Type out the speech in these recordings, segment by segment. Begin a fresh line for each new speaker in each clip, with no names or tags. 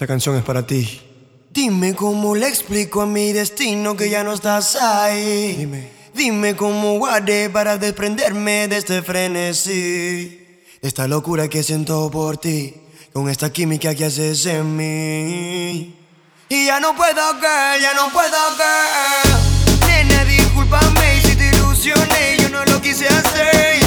Esta canción es para ti.
Dime cómo le explico a mi destino que ya no estás ahí.
Dime.
Dime cómo guardé para desprenderme de este frenesí. De esta locura que siento por ti. Con esta química que haces en mí. Y ya no puedo que, ya no puedo que. Nena, discúlpame si te ilusioné. Yo no lo quise hacer.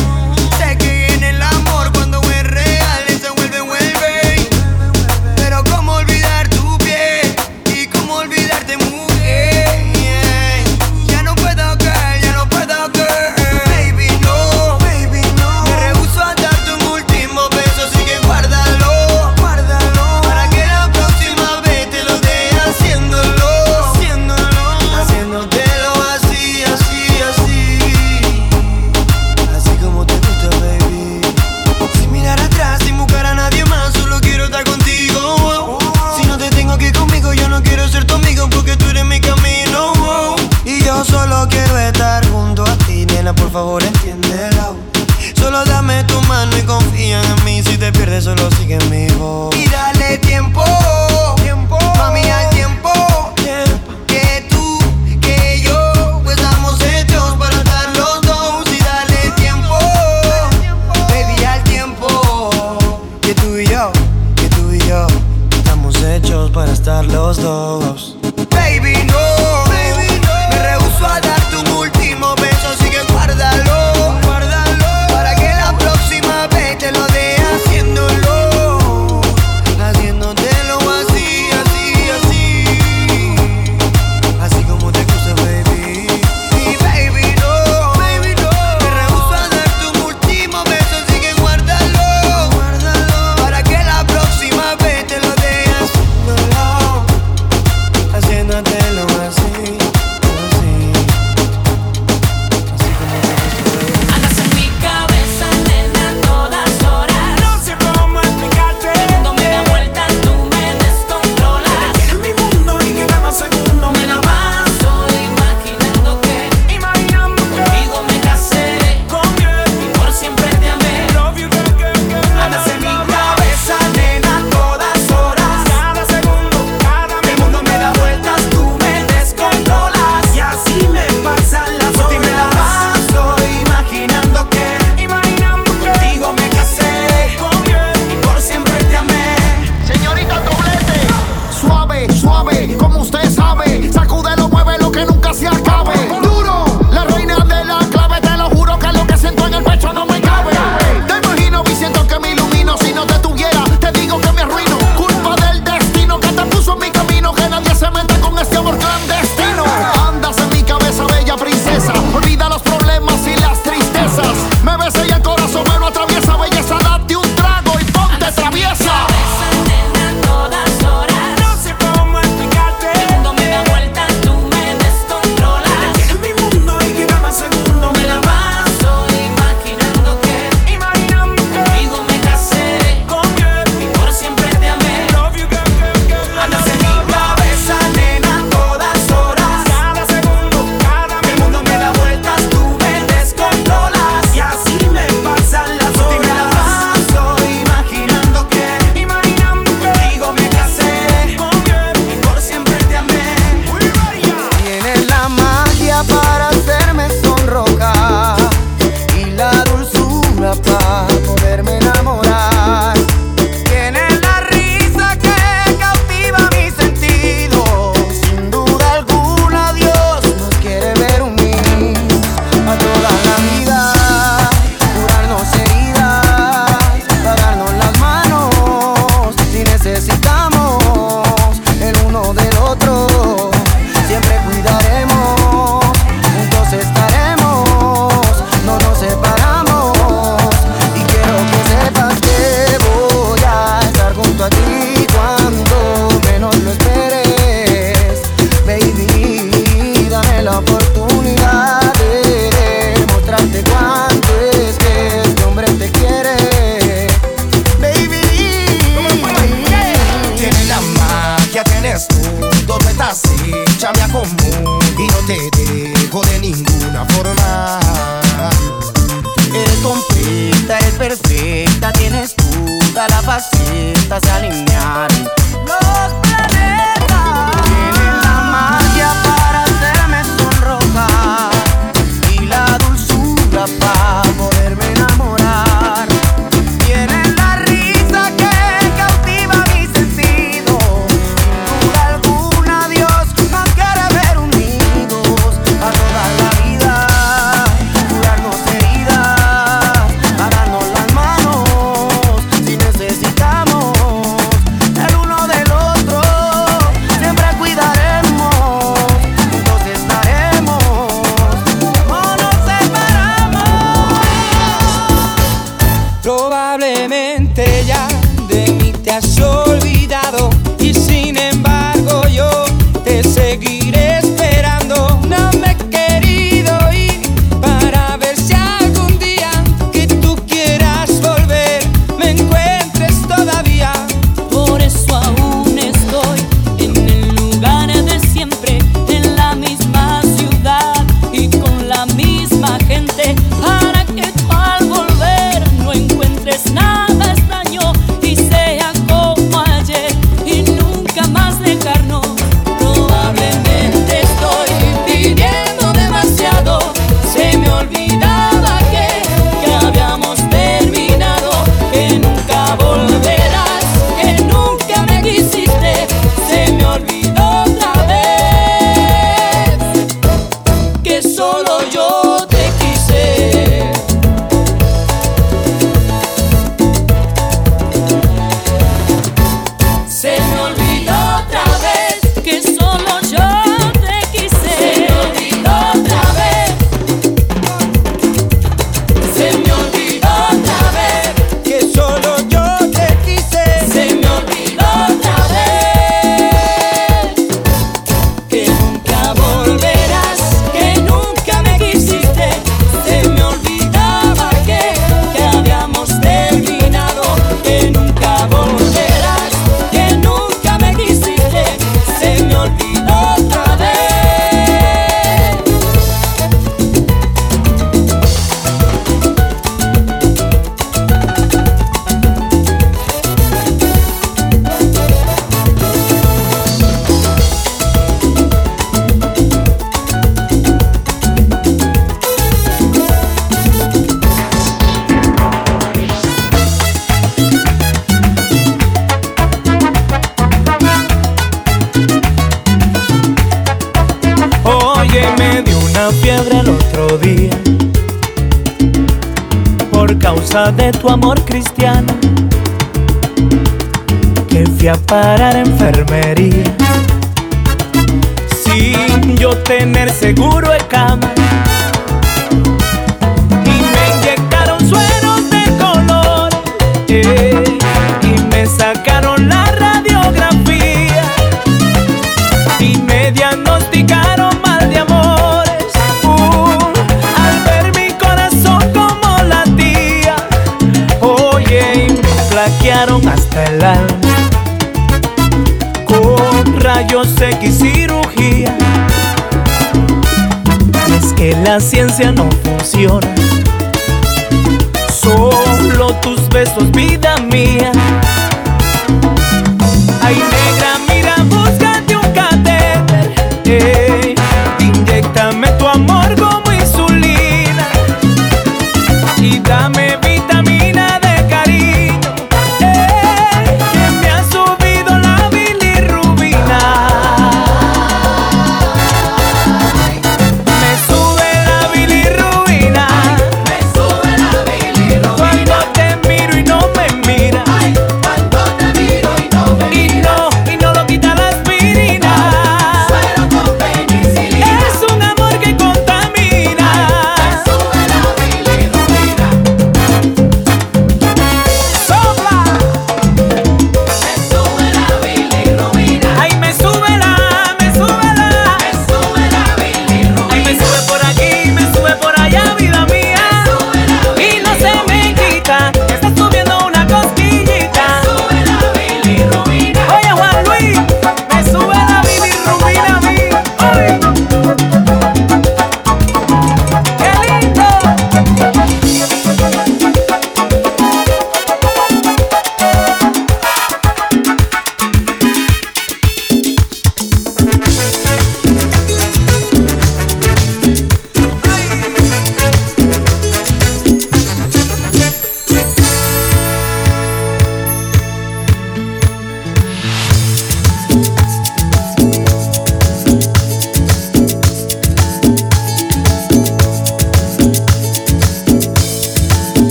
Besos vida mía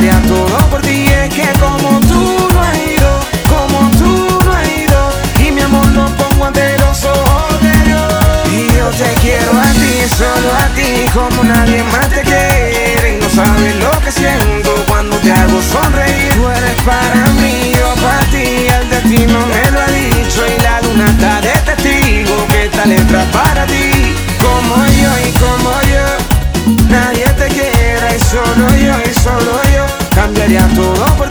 cambiaría todo por ti. sería todo por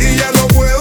y
ya lo puedo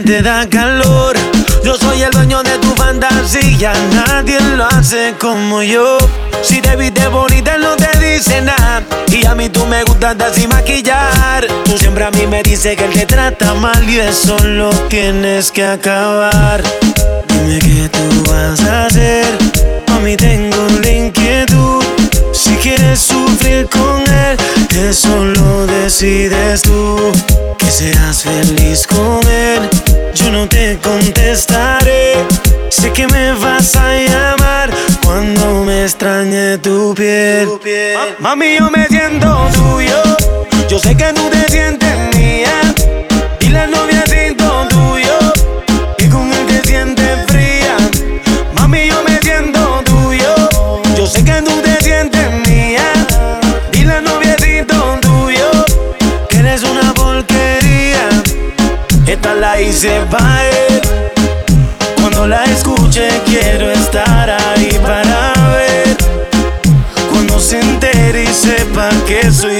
te da calor. Yo soy el dueño de tu fantasía, nadie lo hace como yo. Si te viste bonita, no te dice nada. Y a mí tú me gustas de sin maquillar. Tú siempre a mí me dices que él te trata mal y eso lo tienes que acabar. Dime qué tú vas a hacer, a mí tengo sufrir con él, que solo decides tú que serás feliz con él. Yo no te contestaré, sé que me vas a llamar cuando me extrañe tu piel. Tu piel. Mami, yo me siento tuyo, yo sé que tú te sientes la hice pa' él. Cuando la escuche quiero estar ahí para ver. Cuando se entere y sepa que soy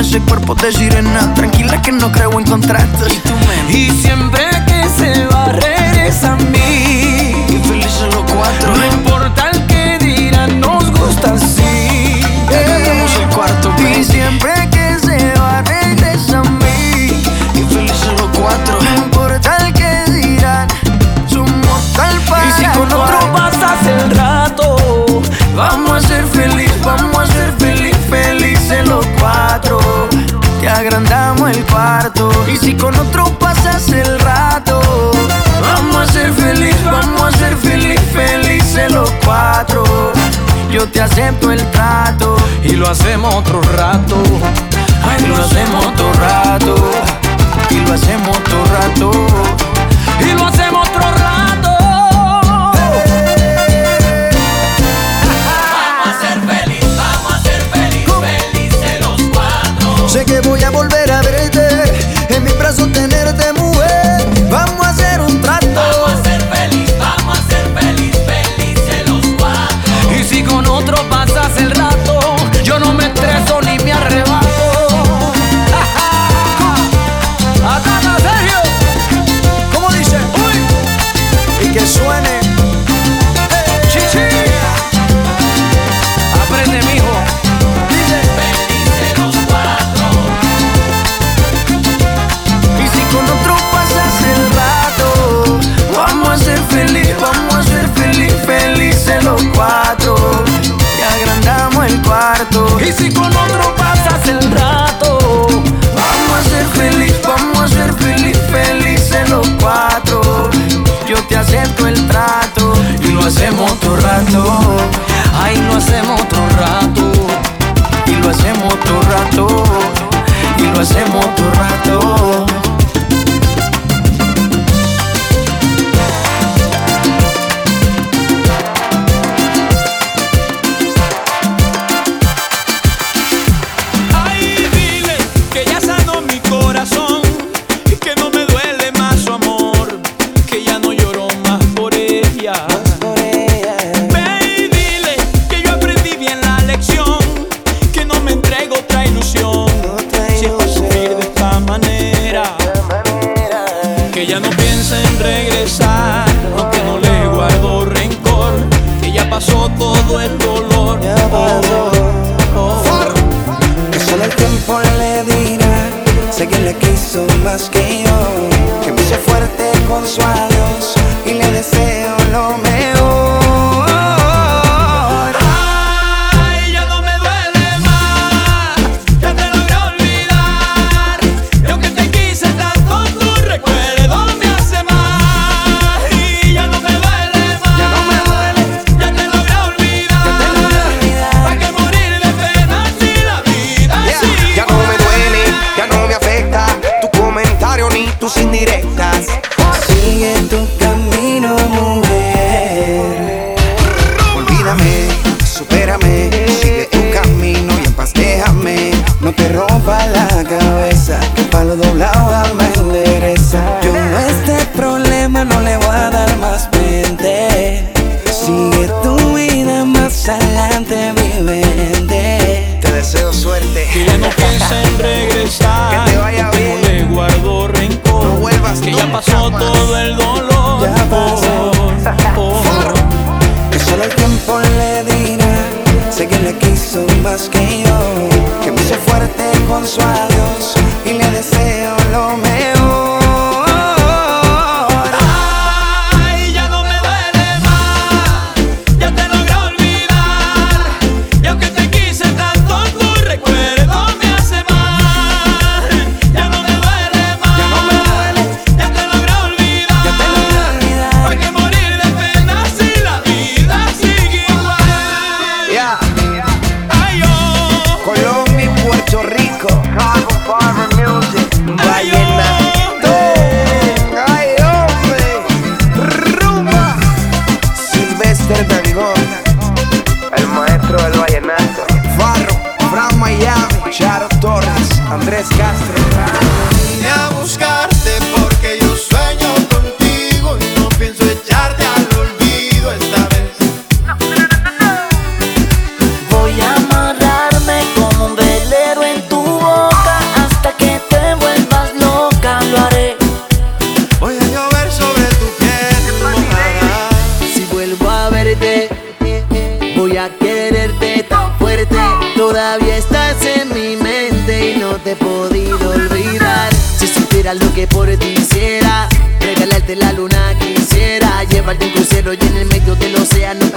ese
cuerpo
de
sirena. Tranquila que no creo encontrar Hacemos otro rato.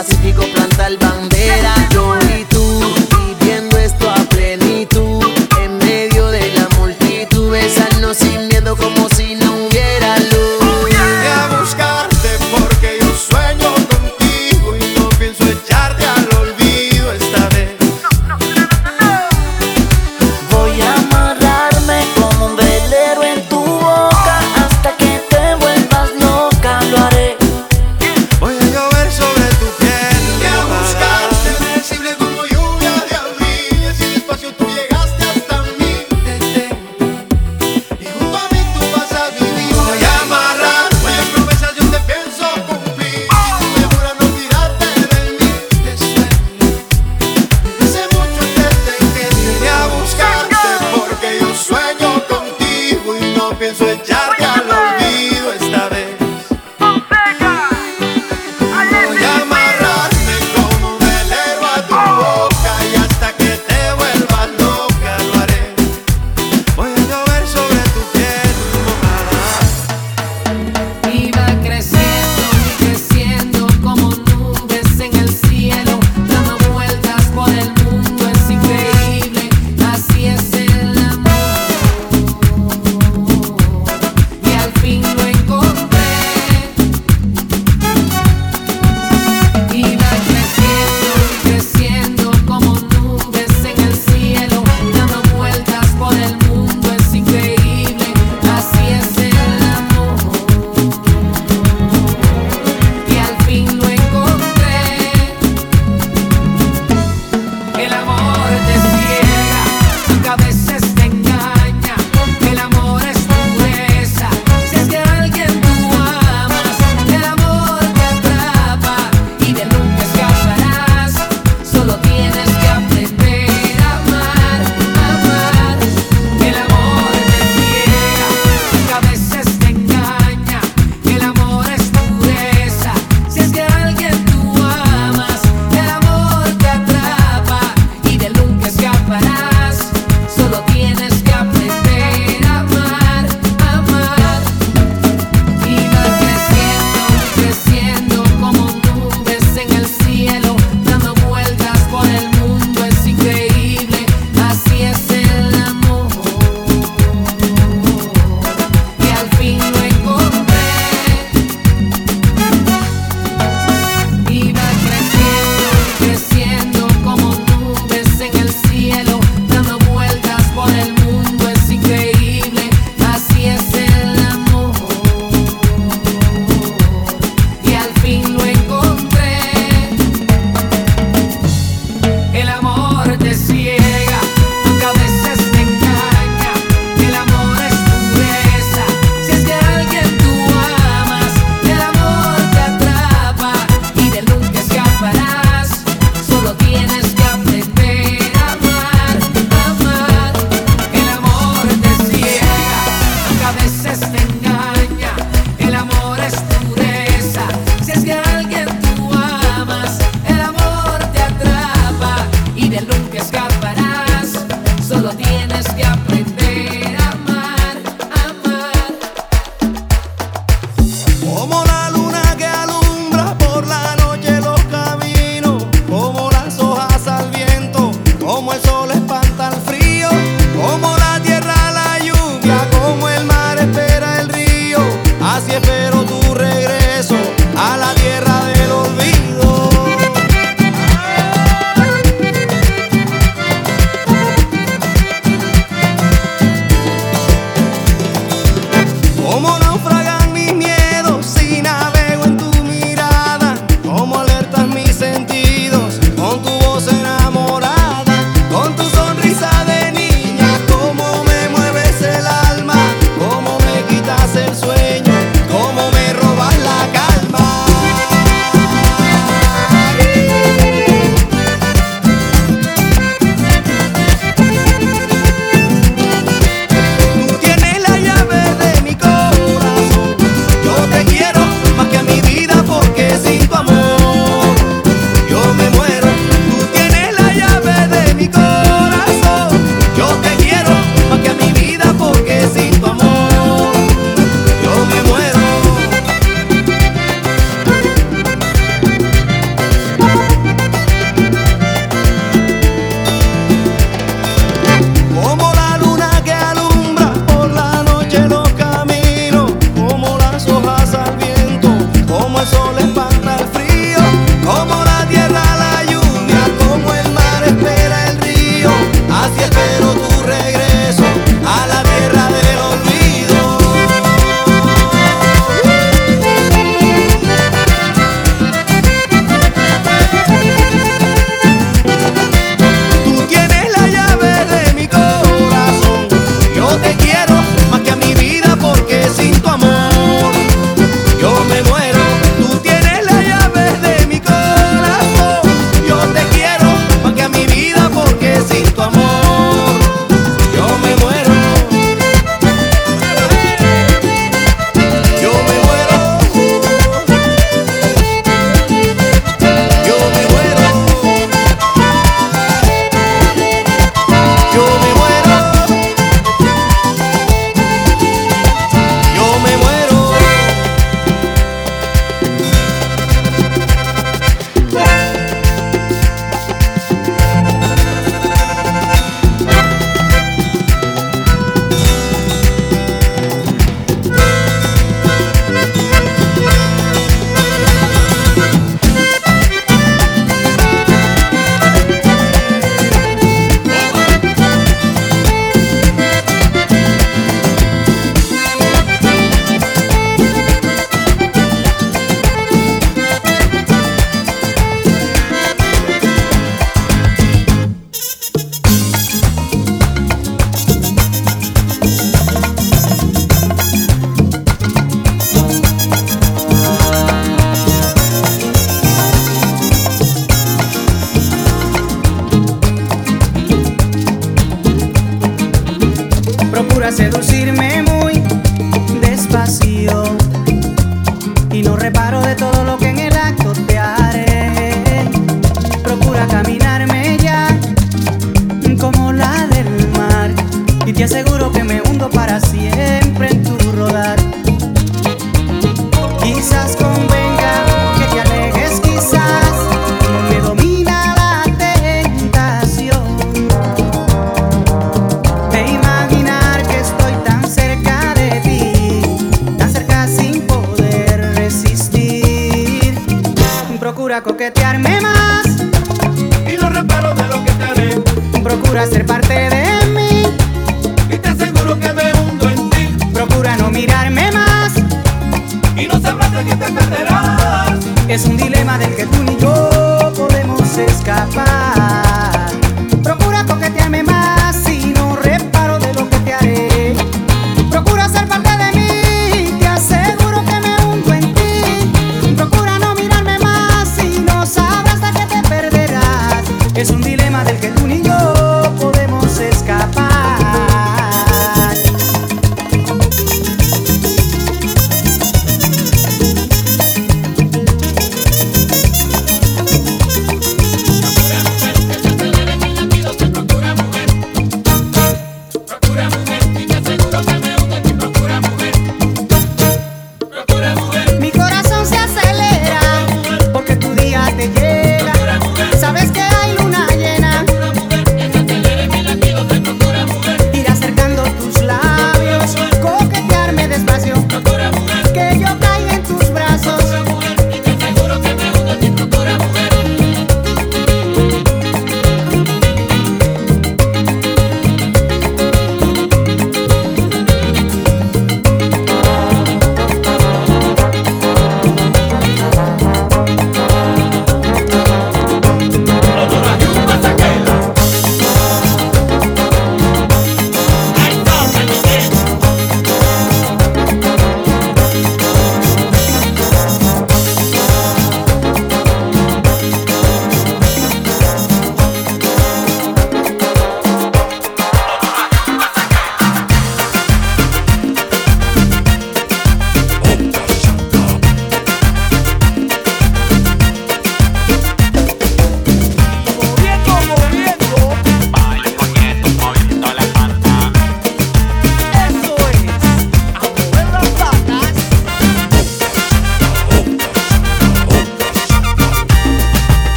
Mas se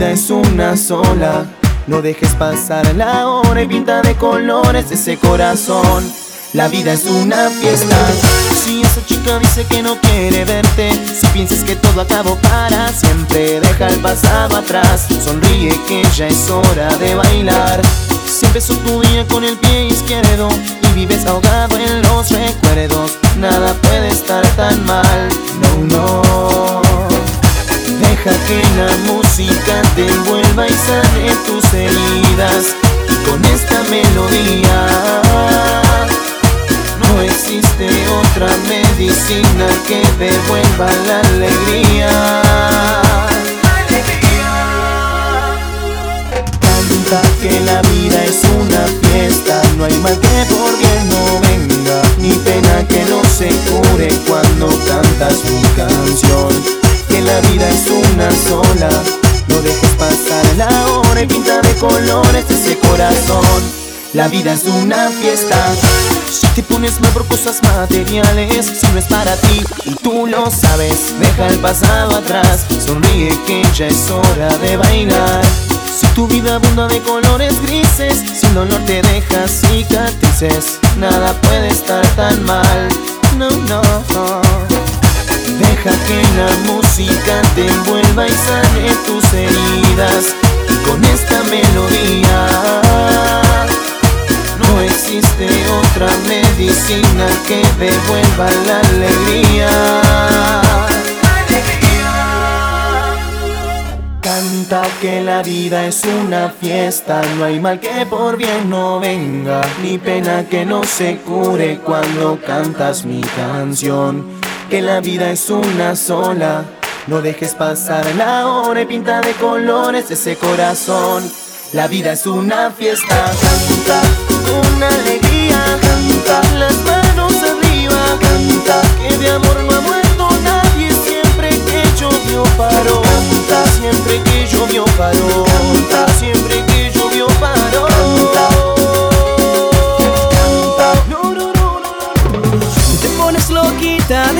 La
vida es una sola. No dejes pasar la hora y pinta de colores ese corazón. La vida es una fiesta. Si esa chica dice que no quiere verte, si piensas que todo acabó para siempre, deja el pasado atrás. Sonríe que ya es hora de bailar. Si empezó tu día con el pie izquierdo y vives ahogado en los recuerdos, nada puede estar tan mal. No, no. Deja que la música te envuelva y sane tus heridas. Con esta melodía no existe otra medicina que devuelva la alegría. Canta que la vida es una fiesta, no hay mal que por bien no venga, ni pena que no se cure cuando cantas mi canción. La vida es una sola, no dejes pasar la hora y pinta de colores ese corazón. La vida es una fiesta. Si te pones mal por cosas materiales, si no es para ti y tú lo sabes, deja el pasado atrás. Sonríe que ya es hora de bailar. Si tu vida abunda de colores grises, sin dolor te deja cicatrices, nada puede estar tan mal. No, no. Deja que la música te envuelva y sane tus heridas. Y con esta melodía no existe otra medicina que devuelva la alegría. Canta que la vida es una fiesta, no hay mal que por bien no venga, ni pena que no se cure cuando cantas mi canción. Que la vida es una sola, no dejes pasar la hora y pinta de colores ese corazón. La vida es una fiesta, canta con alegría, canta las manos arriba, canta que de amor no ha muerto nadie siempre que llovió paró, canta siempre que llovió paró, canta siempre que llovió paró.
Tú te pones loquita de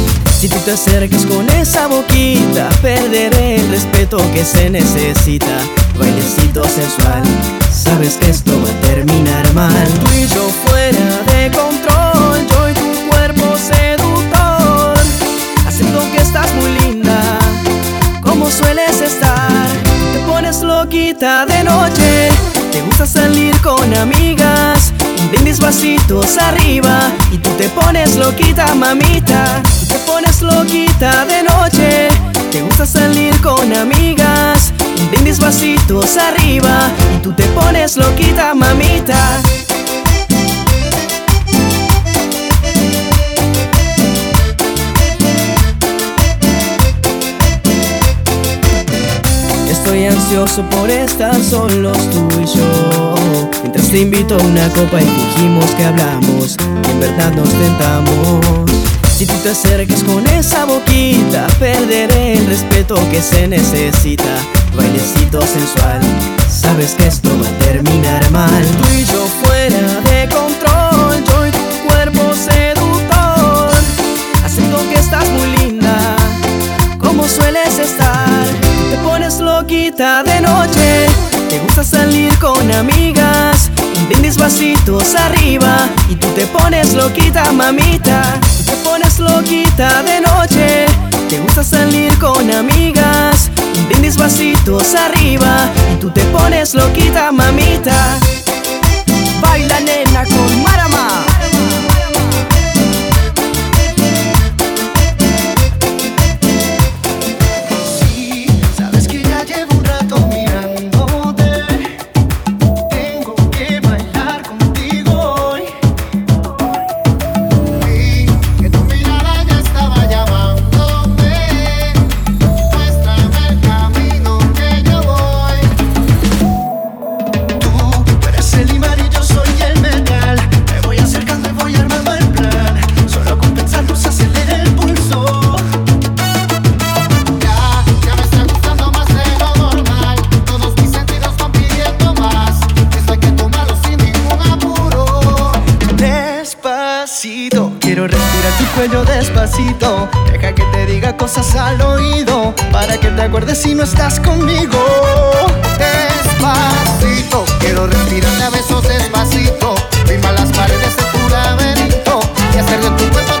Si tú te acercas con esa boquita Perderé el respeto que se necesita. Bailecito sensual Sabes que esto va a terminar mal. Tú y yo fuera de control Yo y tu cuerpo seductor. Acepto que estás muy linda Como sueles estar. Te pones loquita de noche Te gusta salir con amigas Brindis vasitos arriba Y tú te pones loquita mamita. Tú te pones loquita de noche. Te gusta salir con amigas. Brindis vasitos arriba Y tú te pones loquita mamita Estoy ansioso por estar solos tú y yo. Mientras te invito a una copa y fingimos que hablamos Y en verdad nos tentamos. Si tú te acercas con esa boquita Perderé el respeto que se necesita. Bailecito sensual Sabes que esto va a terminar mal. Tú y yo Te gusta salir con amigas. Un vasitos arriba Y tú te pones loquita mamita. Tú te pones loquita de noche. Te gusta salir con amigas. Un vasitos arriba Y tú te pones loquita mamita. Baila nena con Marama
Deja que te diga cosas al oído para que te acuerdes si no estás conmigo. Despacito, quiero respirar a besos despacito. Firma las paredes de tu laberinto y hacer de tu cuerpo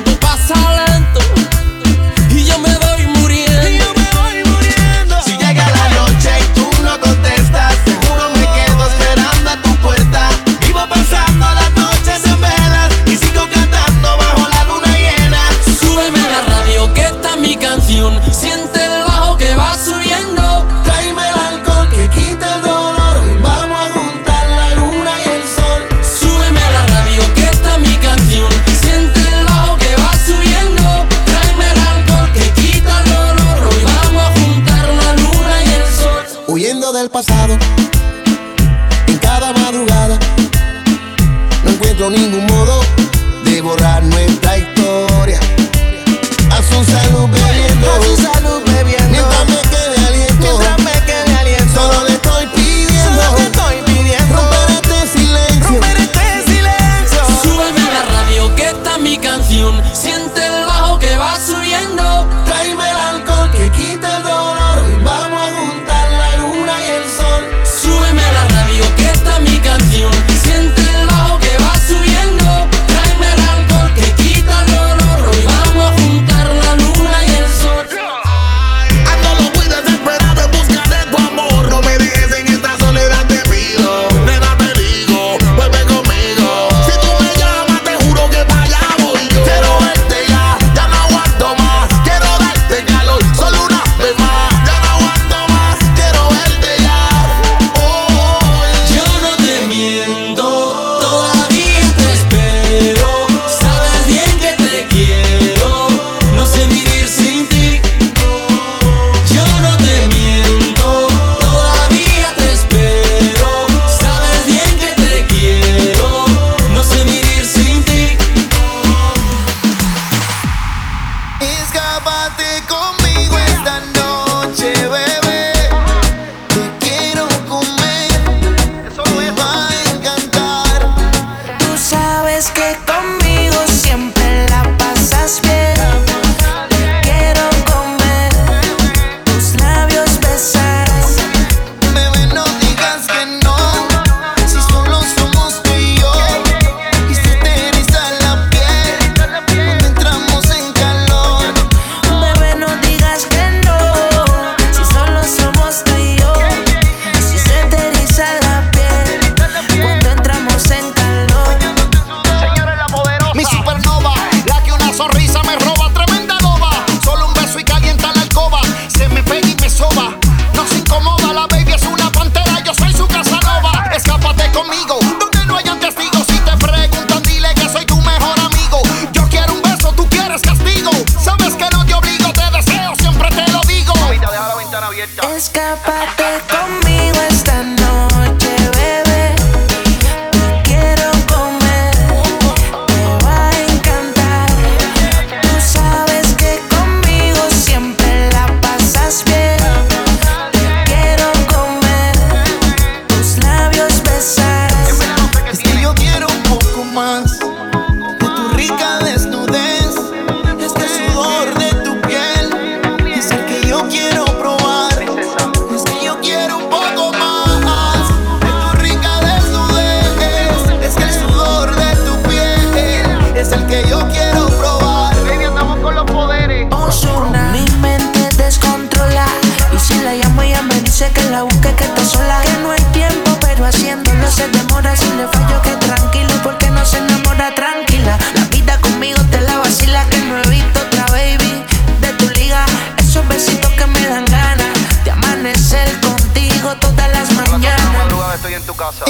Awesome.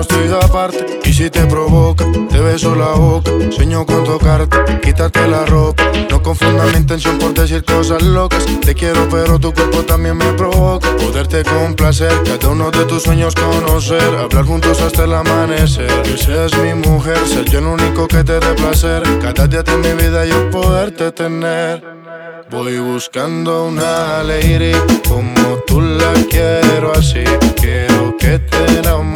estoy
aparte. Y si te provoca, te beso la boca. Sueño con tocarte, quítate la ropa. No confundas mi intención por decir cosas locas. Te quiero, pero tu cuerpo también me provoca. Poderte complacer, cada uno de tus sueños conocer. Hablar juntos hasta el amanecer. Que seas mi mujer, ser yo el único que te dé placer. Cada día de mi vida y yo poderte tener. Voy buscando una lady como tú la quiero así. Quiero que te enamores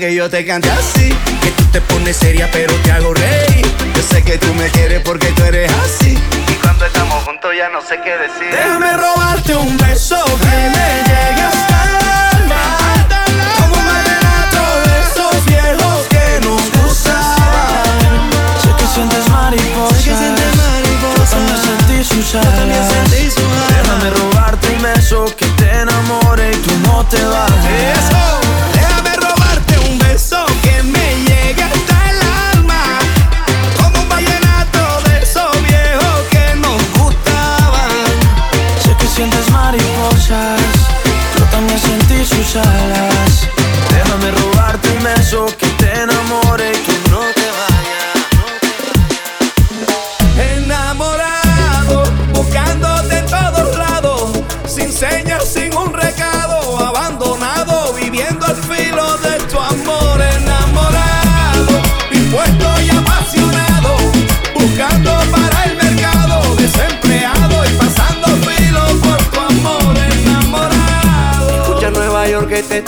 que yo
te
cante así. Que tú te pones seria, pero te hago reír. Yo sé que tú me quieres porque tú eres así. Y cuando estamos juntos ya no sé qué decir.
Déjame robarte un beso que me llegue hasta el alma. Como un vallenato de esos viejos que nos gustaban. Sé que sientes mariposas. Sé que
sientes mariposas. Yo
también sentí sus alas. Yo también sentí sus alas. Déjame robarte un beso que te enamore y tú no te
vas. Eso.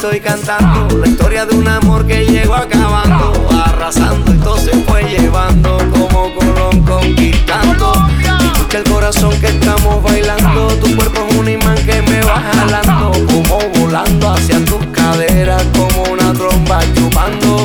estoy cantando la historia de un amor que llegó acabando, arrasando y todo se fue llevando como Colón conquistando. Escucha el corazón que estamos bailando, tu cuerpo es un imán que me va jalando, como volando hacia tus caderas, como una tromba chupando.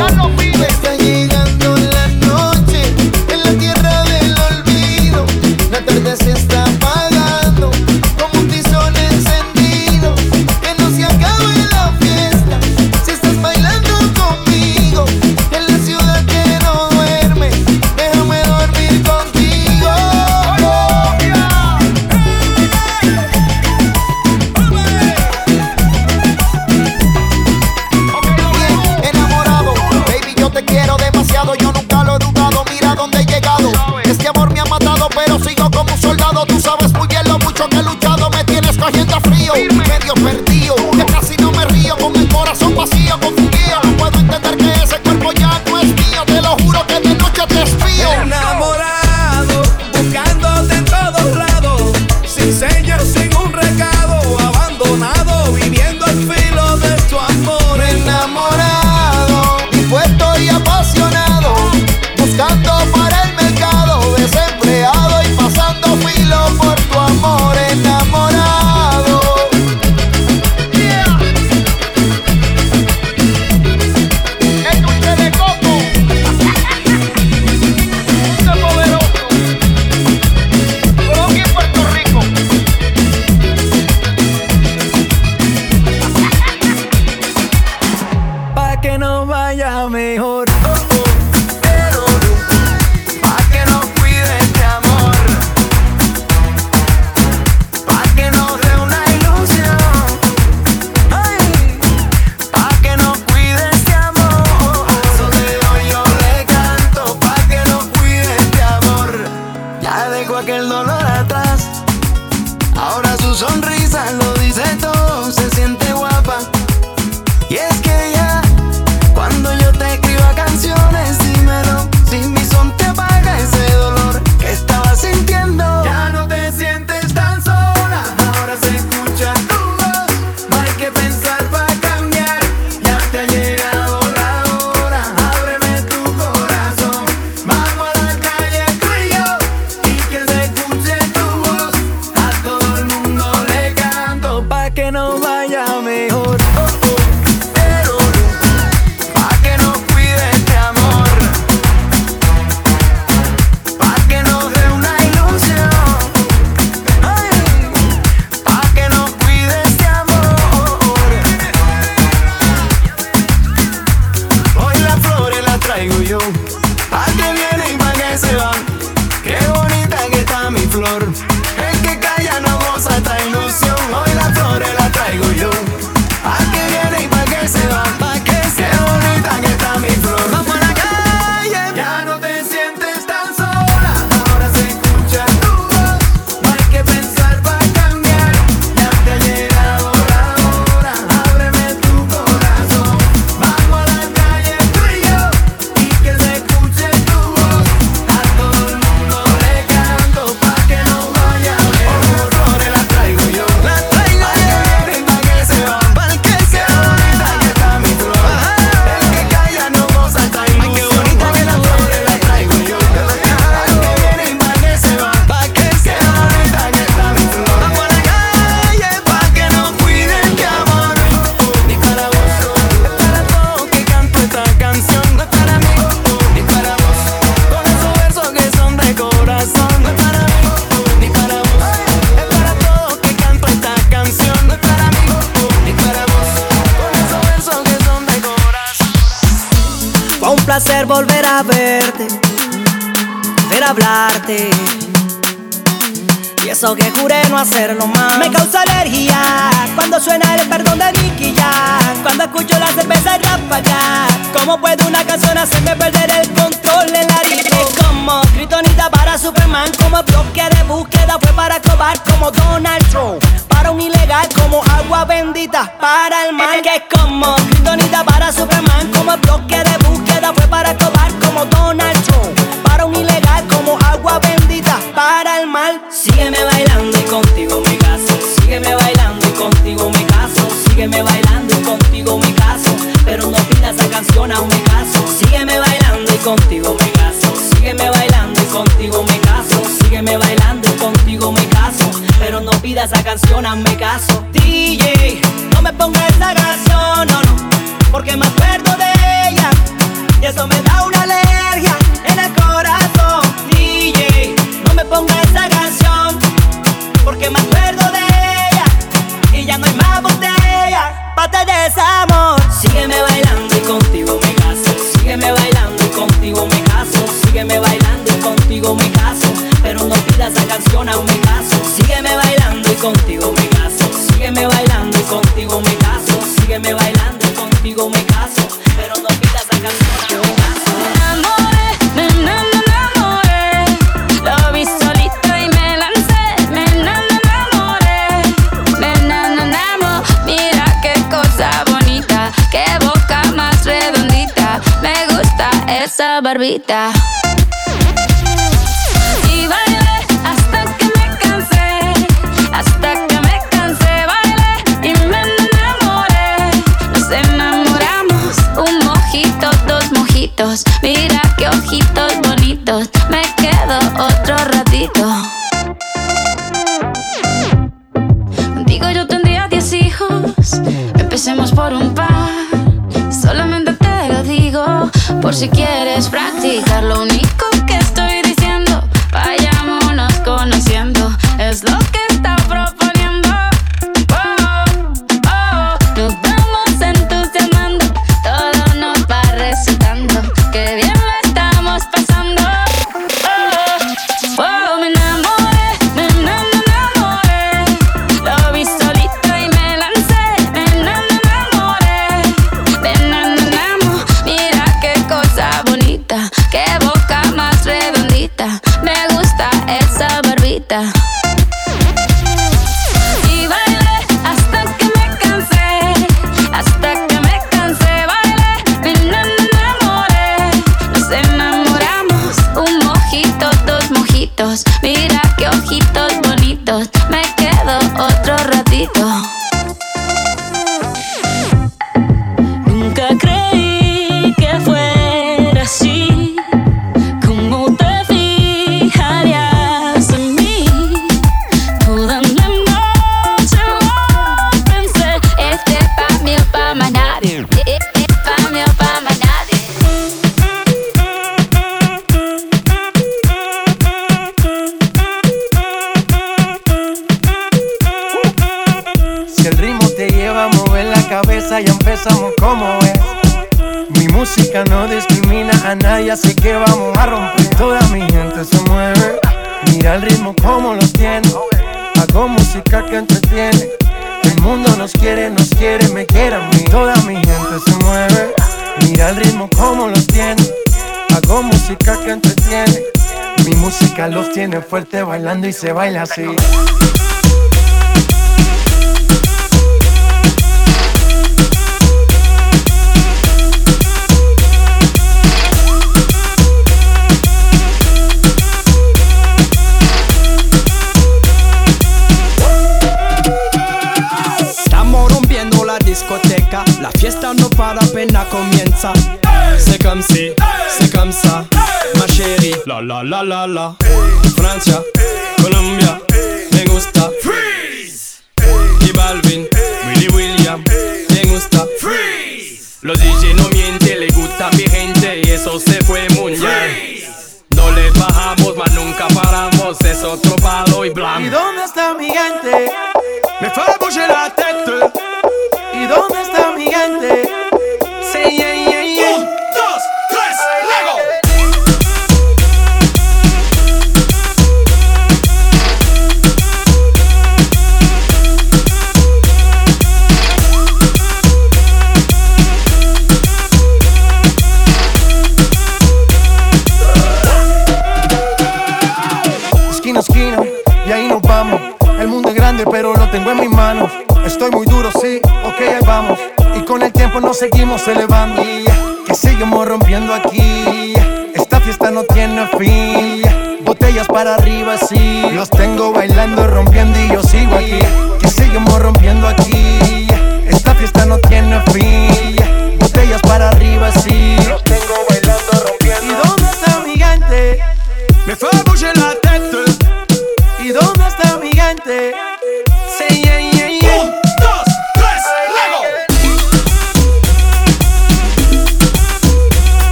Se
baila así.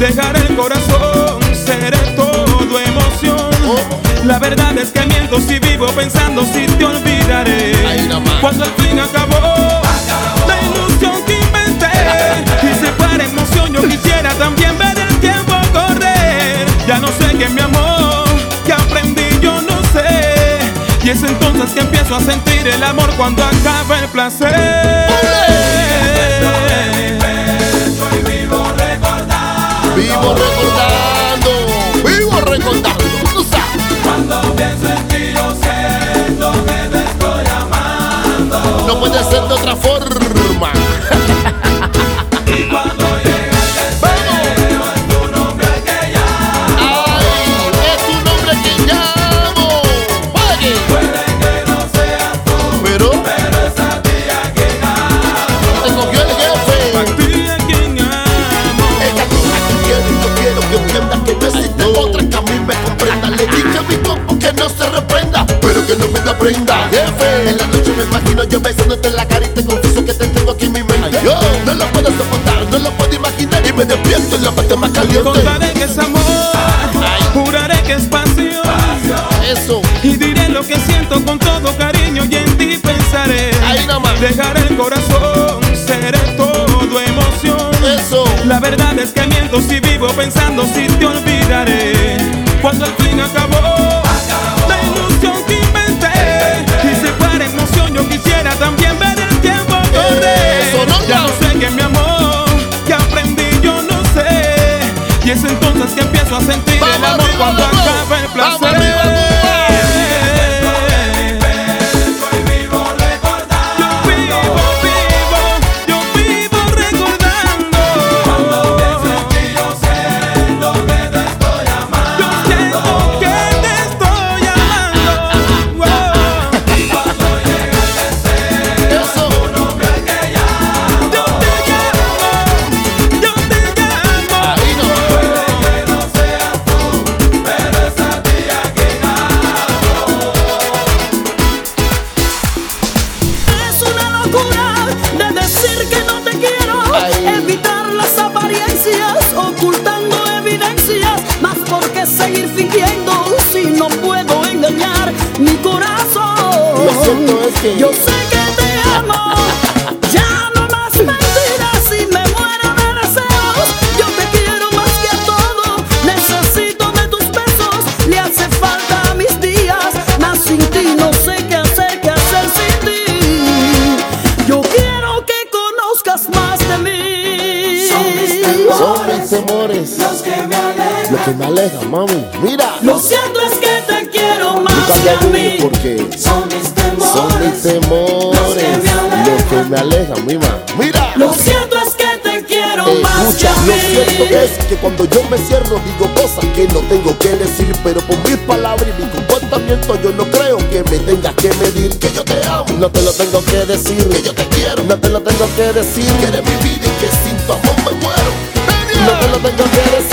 Dejaré el corazón, seré todo emoción. La verdad es que miento si vivo pensando si te olvidaré. Cuando al fin acabó la ilusión que inventé. Y se para emoción, yo quisiera también ver el tiempo correr. Ya no sé qué mi amor, que aprendí yo no sé. Y es entonces que empiezo a sentir el amor cuando acaba el placer.
Vivo recordando, vivo recordando. Tú sabes.
Cuando pienso en ti yo siento que te estoy amando.
No puede ser de otra forma.
Que no
me da prenda. Jefe, en la noche me imagino yo besándote en la cara y te confieso que te tengo aquí en mi mente. Yo no lo puedo soportar, no lo puedo imaginar y me despierto en la parte más caliente.
Contaré que es amor, juraré que es pasión.
Eso.
Y diré lo que siento con todo cariño y en ti pensaré.
Ahí nomás.
Dejaré el corazón, seré todo emoción.
Eso.
La verdad es que miento si vivo pensando si te olvidaré. Cuando al fin acabó Y es entonces que empiezo a sentir el amor cuando acaba el placer. Yo
sé que te amo. Ya no más mentiras y me muero de deseos. Yo te quiero más que a todo. Necesito de tus besos. Le hace falta a mis días. Más sin ti no sé qué hacer, qué hacer sin ti. Yo quiero que conozcas más de mí.
Son mis temores.
Los que me alejan.
Lo que me aleja, mami. Mira.
Lo cierto es que te quiero más que a mí.
porque
Son mis temores.
Lo que me aleja, mi ma. Mira.
Lo cierto es que te quiero más que
lo cierto es que cuando yo me cierro digo cosas que no tengo que decir, pero por mis palabras y mi comportamiento yo no creo que me tengas que medir que yo te amo. No te lo tengo que decir, que yo te quiero. No te lo tengo que decir, que eres mi vida y que sin tu amor me muero. No te lo tengo que decir.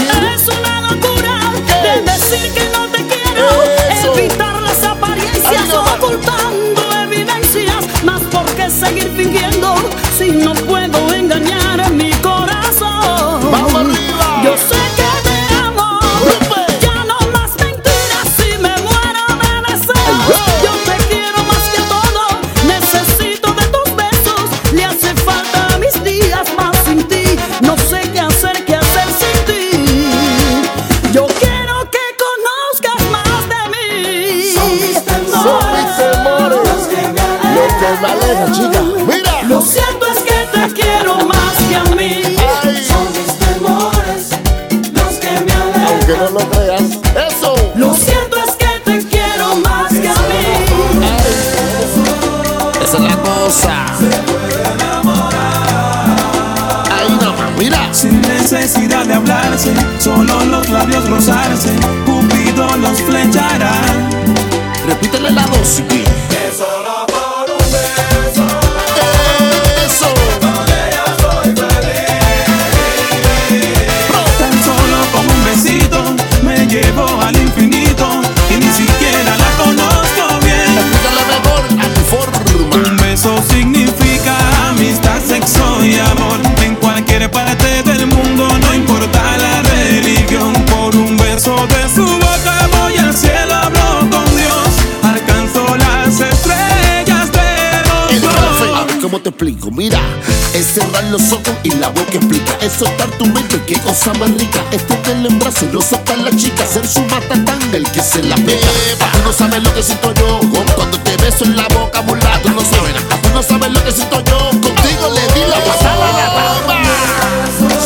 Esto es
el embarazo y saca la chica. Ser su matatanga el que se la pega. Tú no sabes lo que siento yo cuando te beso en la boca, mulato. Tú no sabes nada. Tú no sabes lo que siento yo. Contigo le di la pasada a la bamba.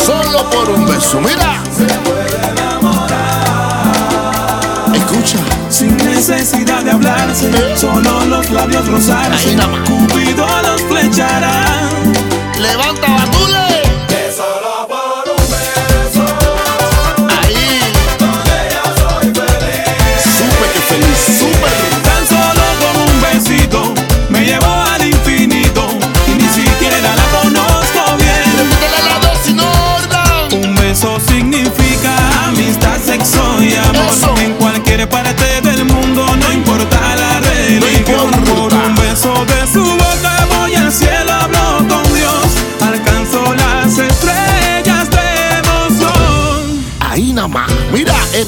Solo por un beso, mira. Se puede enamorar. Escucha.
Sin necesidad de hablarse, eh. solo los labios rozarse. Cupido los
flecharán.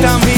también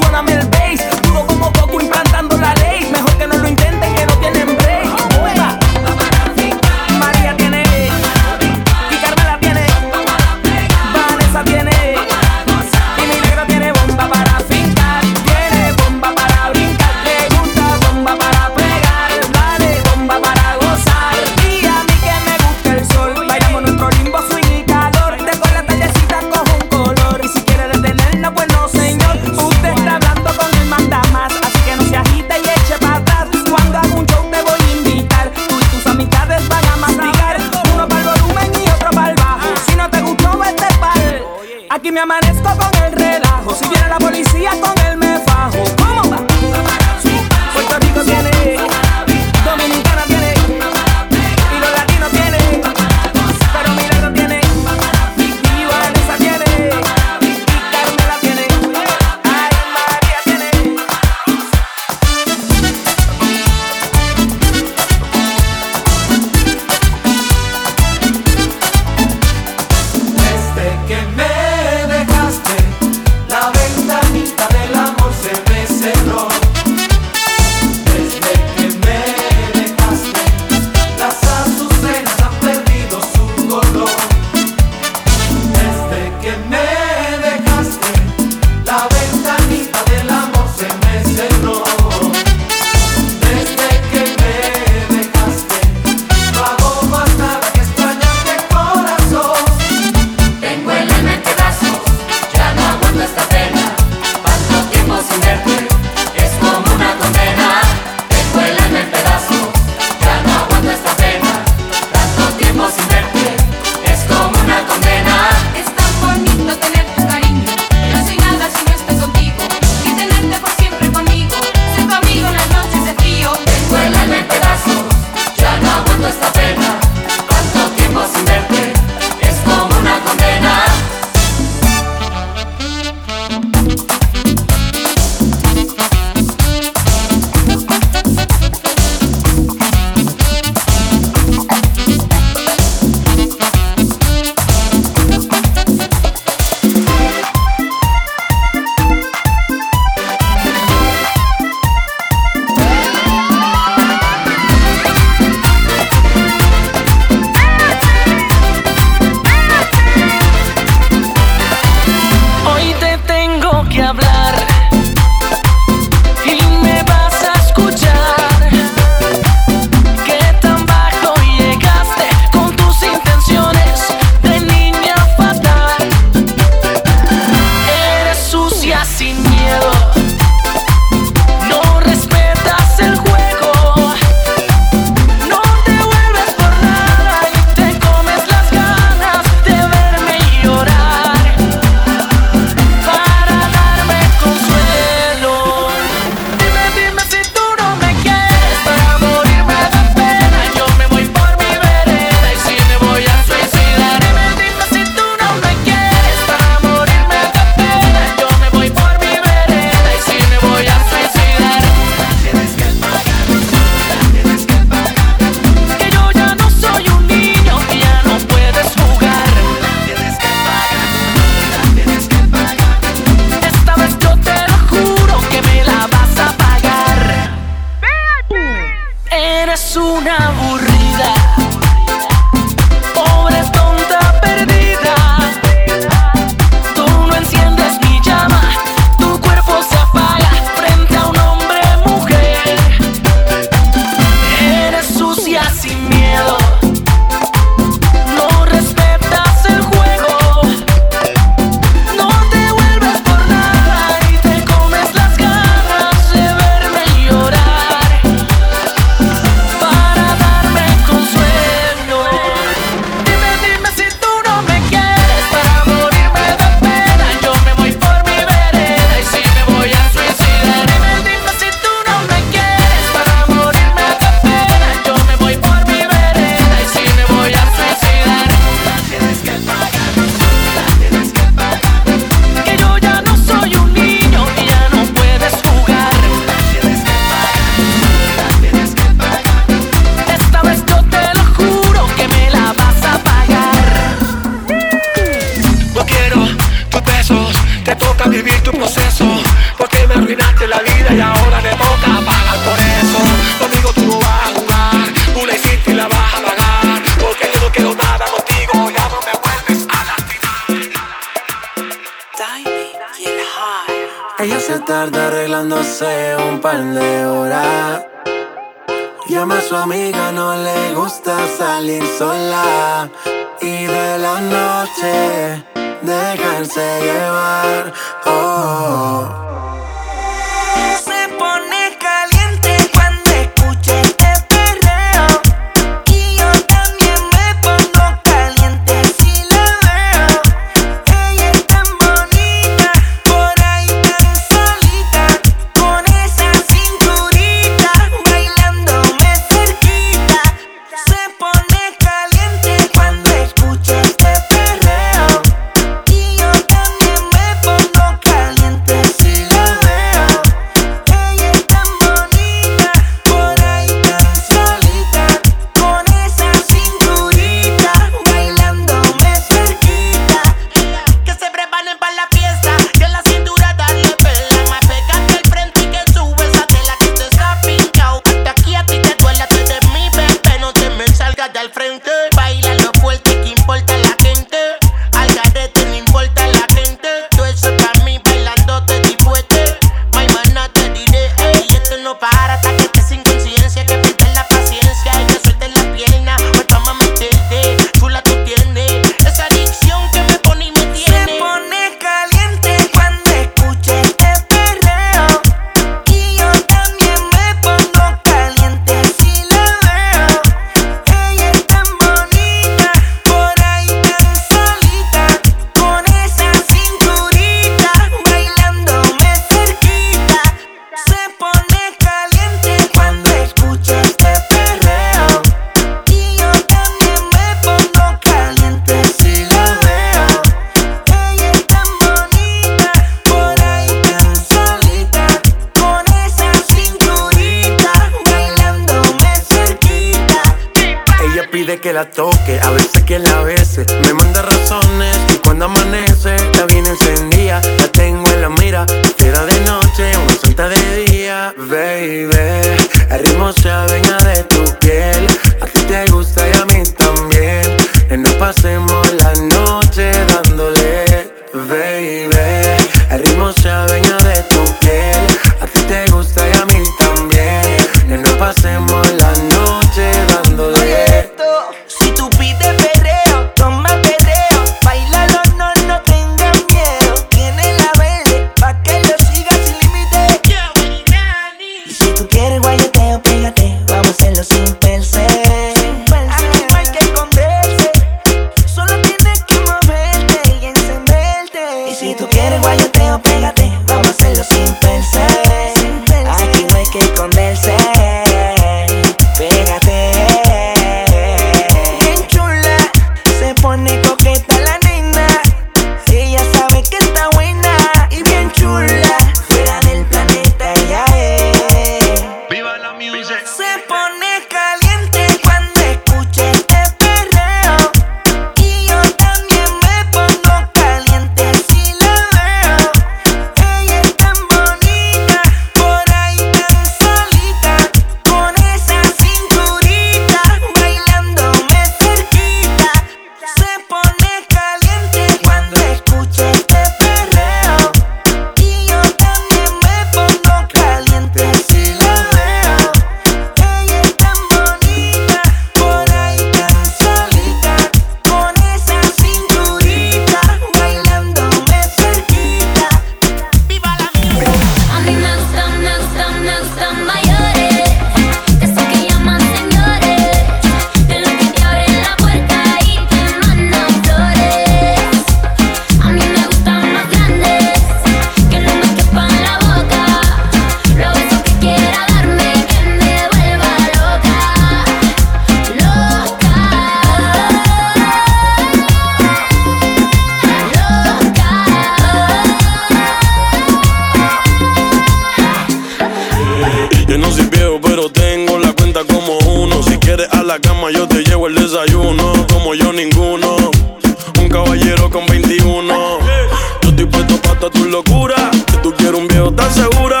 estás segura.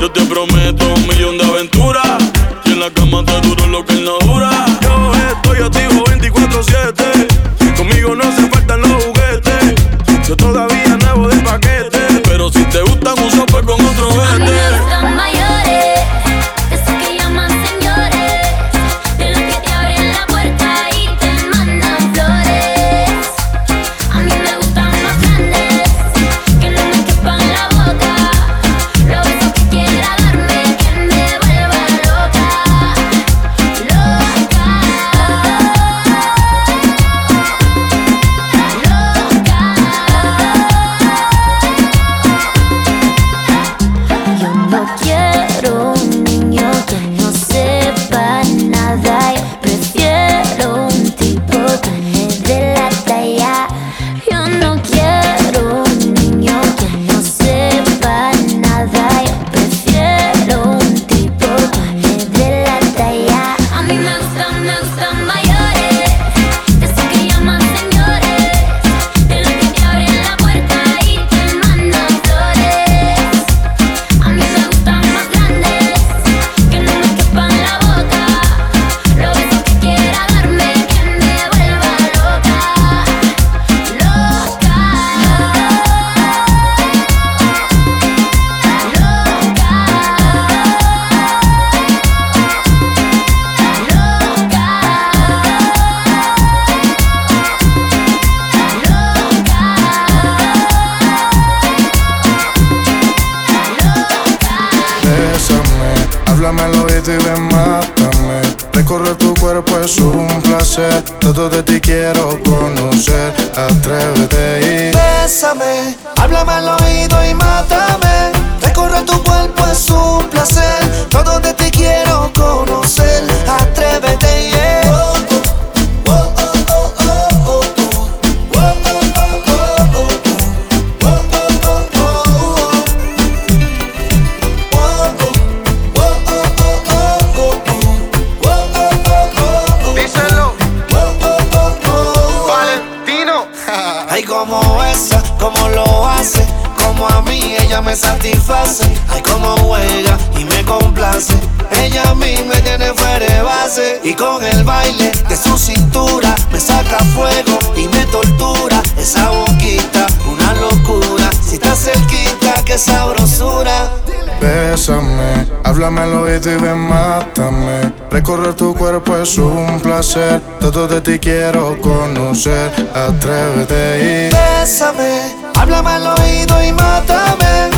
Yo te prometo un millón de aventuras. Y en la cama te duro lo que no
todo de ti quiero conocer. Atrévete y
bésame, háblame al oído y mátame.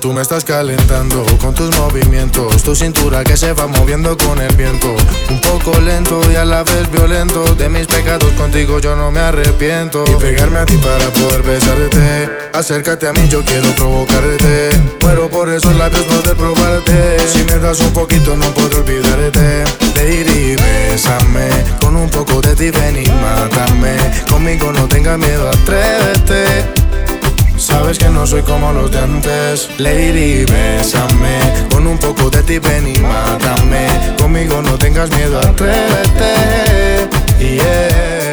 Tú me estás calentando con tus movimientos, tu cintura que se va moviendo con el viento. Un poco lento y a la vez violento, de mis pecados contigo yo no me arrepiento. Y pegarme a ti para poder besarte, acércate a mí, yo quiero provocarte. Pero por esos labios poder probarte. Si me das un poquito no podré olvidarte. Lady, bésame, con un poco de ti ven y mátame. Conmigo no tengas miedo, atrévete. Sabes que no soy como los de antes. Lady, bésame. Con un poco de ti ven y mátame. Conmigo no tengas miedo, atrévete. Yeah.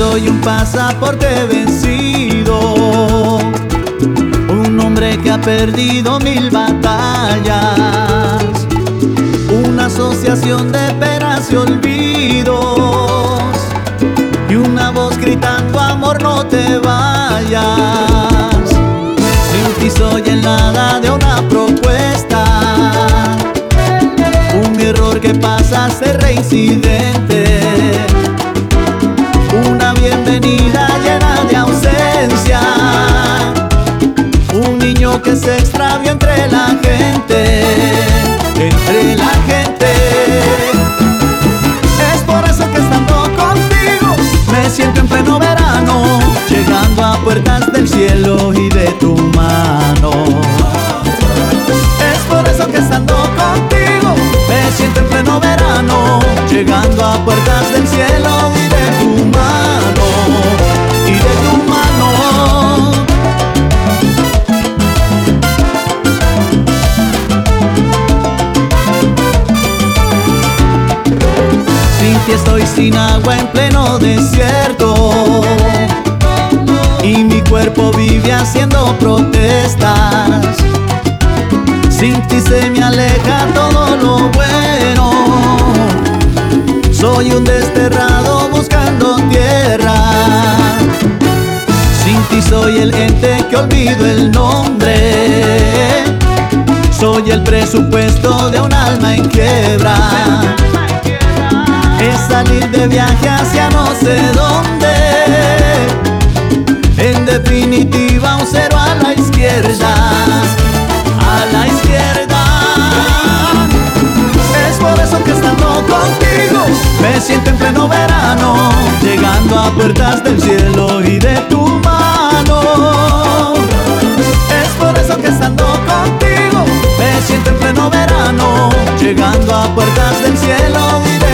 Soy un pasaporte vencido, un hombre que ha perdido mil batallas, una asociación de penas y olvidos, y una voz gritando amor no te vayas. Sin ti soy el nada de una propuesta, un error que pasa a ser reincidente que se extravió entre la gente, entre la gente. Es por eso que estando contigo me siento en pleno verano, llegando a puertas del cielo y de tu mano. Es por eso que estando contigo me siento en pleno verano, llegando a puertas del cielo estoy sin agua en pleno desierto y mi cuerpo vive haciendo protestas. Sin ti se me aleja todo lo bueno. Soy un desterrado buscando tierra. Sin ti soy el ente que olvido el nombre. Soy el presupuesto de un alma en quiebra salir de viaje hacia no sé dónde. En definitiva, un cero a la izquierda, a la izquierda. Es por eso que estando contigo me siento en pleno verano, llegando a puertas del cielo y de tu mano. Es por eso que estando contigo me siento en pleno verano, llegando a puertas del cielo y de tu mano.